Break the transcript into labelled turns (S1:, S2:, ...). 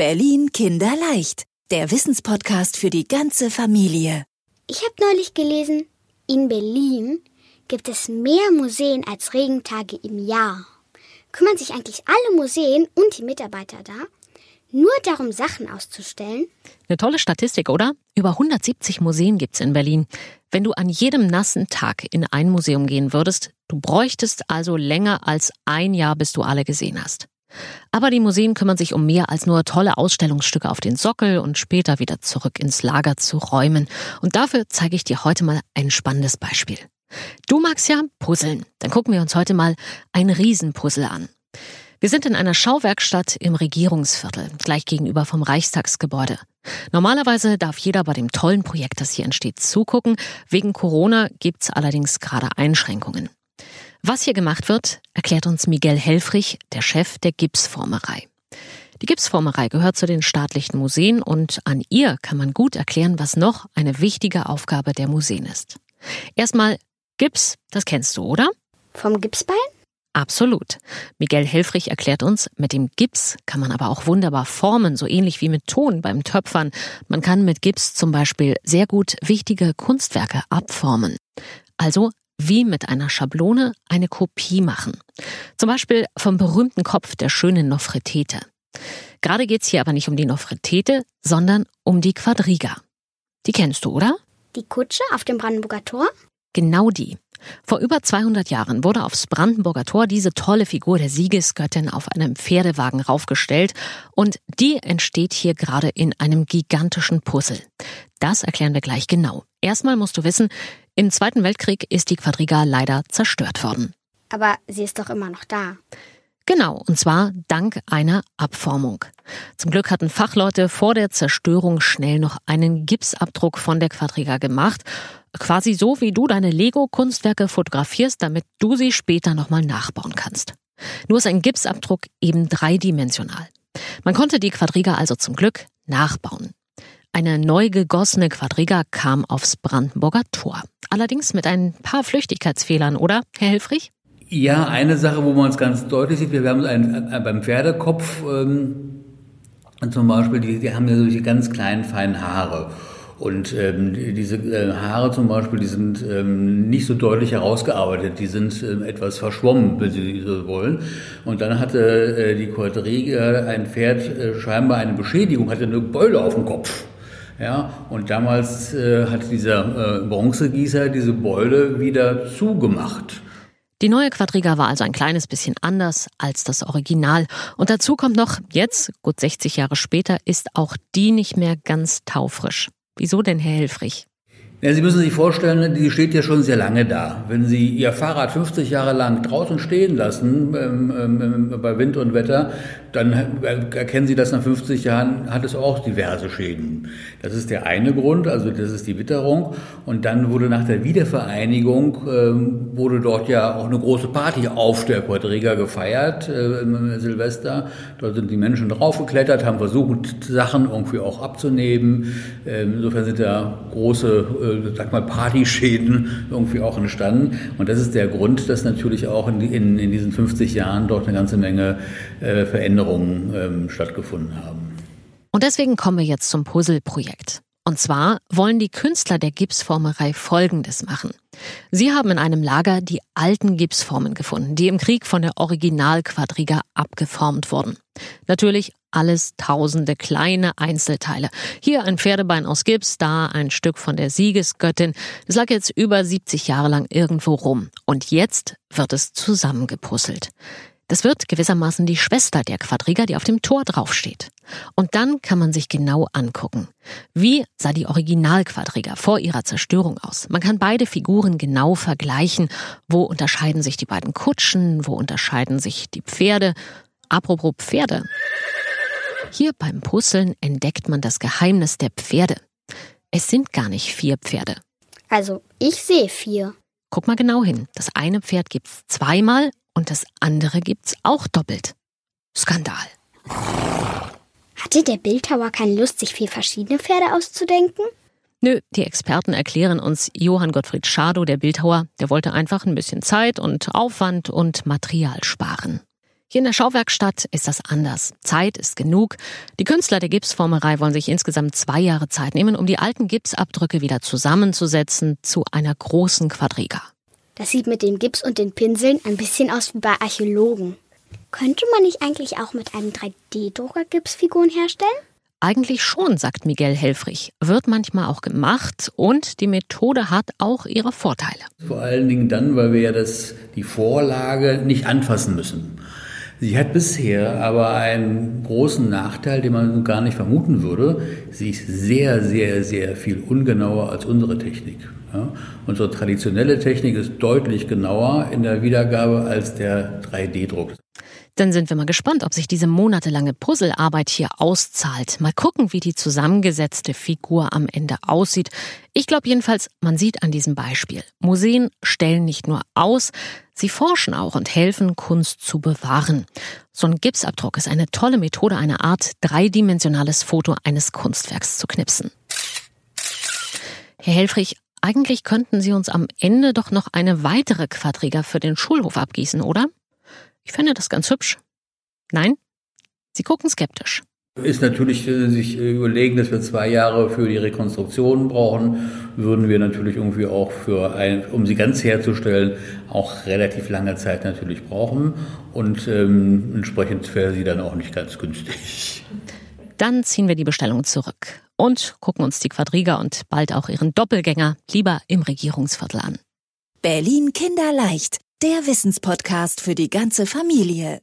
S1: Berlin Kinderleicht, der Wissenspodcast für die ganze Familie.
S2: Ich habe neulich gelesen, in Berlin gibt es mehr Museen als Regentage im Jahr. Kümmern sich eigentlich alle Museen und die Mitarbeiter da nur darum, Sachen auszustellen?
S3: Eine tolle Statistik, oder? Über 170 Museen gibt's in Berlin. Wenn du an jedem nassen Tag in ein Museum gehen würdest, du bräuchtest also länger als ein Jahr, bis du alle gesehen hast. Aber die Museen kümmern sich um mehr als nur tolle Ausstellungsstücke auf den Sockel und später wieder zurück ins Lager zu räumen. Und dafür zeige ich dir heute mal ein spannendes Beispiel. Du magst ja Puzzeln. Dann gucken wir uns heute mal ein Riesenpuzzle an. Wir sind in einer Schauwerkstatt im Regierungsviertel, gleich gegenüber vom Reichstagsgebäude. Normalerweise darf jeder bei dem tollen Projekt, das hier entsteht, zugucken. Wegen Corona gibt's allerdings gerade Einschränkungen. Was hier gemacht wird, erklärt uns Miguel Helfrich, der Chef der Gipsformerei. Die Gipsformerei gehört zu den staatlichen Museen und an ihr kann man gut erklären, was noch eine wichtige Aufgabe der Museen ist. Erstmal Gips, das kennst du, oder?
S2: Vom Gipsbein?
S3: Absolut. Miguel Helfrich erklärt uns, mit dem Gips kann man aber auch wunderbar formen, so ähnlich wie mit Ton beim Töpfern. Man kann mit Gips zum Beispiel sehr gut wichtige Kunstwerke abformen. Also wie mit einer Schablone eine Kopie machen. Zum Beispiel vom berühmten Kopf der schönen Nofretete. Gerade geht's hier aber nicht um die Nofretete, sondern um die Quadriga. Die kennst du, oder?
S2: Die Kutsche auf dem Brandenburger Tor?
S3: Genau die. Vor über 200 Jahren wurde aufs Brandenburger Tor diese tolle Figur der Siegesgöttin auf einem Pferdewagen raufgestellt und die entsteht hier gerade in einem gigantischen Puzzle. Das erklären wir gleich genau. Erstmal musst du wissen, im Zweiten Weltkrieg ist die Quadriga leider zerstört worden.
S2: Aber sie ist doch immer noch da.
S3: Genau, und zwar dank einer Abformung. Zum Glück hatten Fachleute vor der Zerstörung schnell noch einen Gipsabdruck von der Quadriga gemacht. Quasi so, wie du deine Lego-Kunstwerke fotografierst, damit du sie später nochmal nachbauen kannst. Nur ist ein Gipsabdruck eben dreidimensional. Man konnte die Quadriga also zum Glück nachbauen. Eine neu gegossene Quadriga kam aufs Brandenburger Tor. Allerdings mit ein paar Flüchtigkeitsfehlern, oder, Herr Helfrich?
S4: Ja, eine Sache, wo man es ganz deutlich sieht, wir haben ein, ein, beim Pferdekopf ähm, zum Beispiel, die, die haben ja solche ganz kleinen, feinen Haare. Und ähm, diese äh, Haare zum Beispiel, die sind ähm, nicht so deutlich herausgearbeitet, die sind ähm, etwas verschwommen, wenn Sie so wollen. Und dann hatte äh, die Quadriga ein Pferd äh, scheinbar eine Beschädigung, hatte eine Beule auf dem Kopf. Ja, und damals äh, hat dieser äh, Bronzegießer diese Beule wieder zugemacht.
S3: Die neue Quadriga war also ein kleines bisschen anders als das Original. Und dazu kommt noch, jetzt, gut 60 Jahre später, ist auch die nicht mehr ganz taufrisch. Wieso denn, Herr Helfrich?
S4: Ja, Sie müssen sich vorstellen, die steht ja schon sehr lange da. Wenn Sie Ihr Fahrrad 50 Jahre lang draußen stehen lassen, ähm, ähm, bei Wind und Wetter, dann erkennen Sie, dass nach 50 Jahren hat es auch diverse Schäden. Das ist der eine Grund, also das ist die Witterung. Und dann wurde nach der Wiedervereinigung, ähm, wurde dort ja auch eine große Party auf der Quadriga gefeiert, äh, im Silvester. Dort sind die Menschen draufgeklettert, haben versucht, Sachen irgendwie auch abzunehmen. Ähm, insofern sind da große, äh, sag mal, Partyschäden irgendwie auch entstanden. Und das ist der Grund, dass natürlich auch in, in, in diesen 50 Jahren dort eine ganze Menge äh, Veränderungen Veränderungen ähm, stattgefunden haben.
S3: Und deswegen kommen wir jetzt zum Puzzle-Projekt. Und zwar wollen die Künstler der Gipsformerei Folgendes machen. Sie haben in einem Lager die alten Gipsformen gefunden, die im Krieg von der Originalquadriga abgeformt wurden. Natürlich alles tausende kleine Einzelteile. Hier ein Pferdebein aus Gips, da ein Stück von der Siegesgöttin. Es lag jetzt über 70 Jahre lang irgendwo rum. Und jetzt wird es zusammengepuzzelt. Das wird gewissermaßen die Schwester der Quadriga, die auf dem Tor draufsteht. Und dann kann man sich genau angucken. Wie sah die Originalquadriga vor ihrer Zerstörung aus? Man kann beide Figuren genau vergleichen. Wo unterscheiden sich die beiden Kutschen? Wo unterscheiden sich die Pferde? Apropos Pferde. Hier beim Puzzeln entdeckt man das Geheimnis der Pferde. Es sind gar nicht vier Pferde.
S2: Also, ich sehe vier.
S3: Guck mal genau hin. Das eine Pferd gibt's zweimal und das andere gibt's auch doppelt. Skandal.
S2: Hatte der Bildhauer keine Lust, sich vier verschiedene Pferde auszudenken?
S3: Nö, die Experten erklären uns, Johann Gottfried Schadow, der Bildhauer, der wollte einfach ein bisschen Zeit und Aufwand und Material sparen. Hier in der Schauwerkstatt ist das anders. Zeit ist genug. Die Künstler der Gipsformerei wollen sich insgesamt zwei Jahre Zeit nehmen, um die alten Gipsabdrücke wieder zusammenzusetzen zu einer großen Quadriga.
S2: Das sieht mit dem Gips und den Pinseln ein bisschen aus wie bei Archäologen. Könnte man nicht eigentlich auch mit einem 3D-Drucker Gipsfiguren herstellen?
S3: Eigentlich schon, sagt Miguel Helfrich. Wird manchmal auch gemacht und die Methode hat auch ihre Vorteile.
S4: Vor allen Dingen dann, weil wir ja das, die Vorlage nicht anfassen müssen. Sie hat bisher aber einen großen Nachteil, den man gar nicht vermuten würde. Sie ist sehr, sehr, sehr viel ungenauer als unsere Technik. Ja, unsere traditionelle Technik ist deutlich genauer in der Wiedergabe als der 3D-Druck.
S3: Dann sind wir mal gespannt, ob sich diese monatelange Puzzlearbeit hier auszahlt. Mal gucken, wie die zusammengesetzte Figur am Ende aussieht. Ich glaube jedenfalls, man sieht an diesem Beispiel. Museen stellen nicht nur aus, sie forschen auch und helfen, Kunst zu bewahren. So ein Gipsabdruck ist eine tolle Methode, eine Art dreidimensionales Foto eines Kunstwerks zu knipsen. Herr Helfrich, eigentlich könnten Sie uns am Ende doch noch eine weitere Quadriga für den Schulhof abgießen, oder? Ich fände das ganz hübsch. Nein? Sie gucken skeptisch.
S4: Ist natürlich äh, sich äh, überlegen, dass wir zwei Jahre für die Rekonstruktion brauchen, würden wir natürlich irgendwie auch für ein, um sie ganz herzustellen, auch relativ lange Zeit natürlich brauchen und ähm, entsprechend wäre sie dann auch nicht ganz günstig.
S3: Dann ziehen wir die Bestellung zurück und gucken uns die Quadriga und bald auch ihren Doppelgänger lieber im Regierungsviertel an.
S1: Berlin Kinderleicht der Wissenspodcast für die ganze Familie.